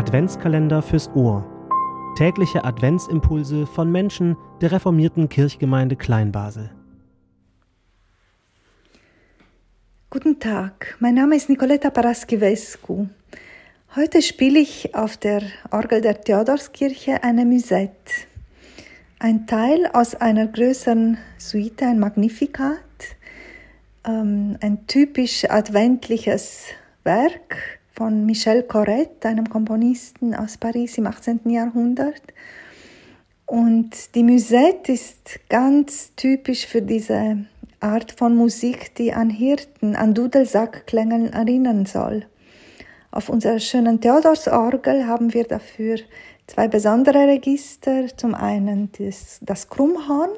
Adventskalender fürs Ohr. Tägliche Adventsimpulse von Menschen der reformierten Kirchgemeinde Kleinbasel. Guten Tag, mein Name ist Nicoletta Paraschivescu. Heute spiele ich auf der Orgel der Theodorskirche eine Musette. Ein Teil aus einer größeren Suite, ein Magnificat, ähm, ein typisch adventliches Werk von Michel Corrette, einem Komponisten aus Paris im 18. Jahrhundert. Und die Musette ist ganz typisch für diese Art von Musik, die an Hirten, an Dudelsackklängen erinnern soll. Auf unserer schönen Theodorsorgel haben wir dafür zwei besondere Register. Zum einen das, das Krummhorn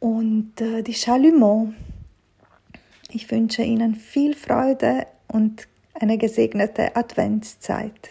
und äh, die Chalumeau. Ich wünsche Ihnen viel Freude und eine gesegnete Adventszeit.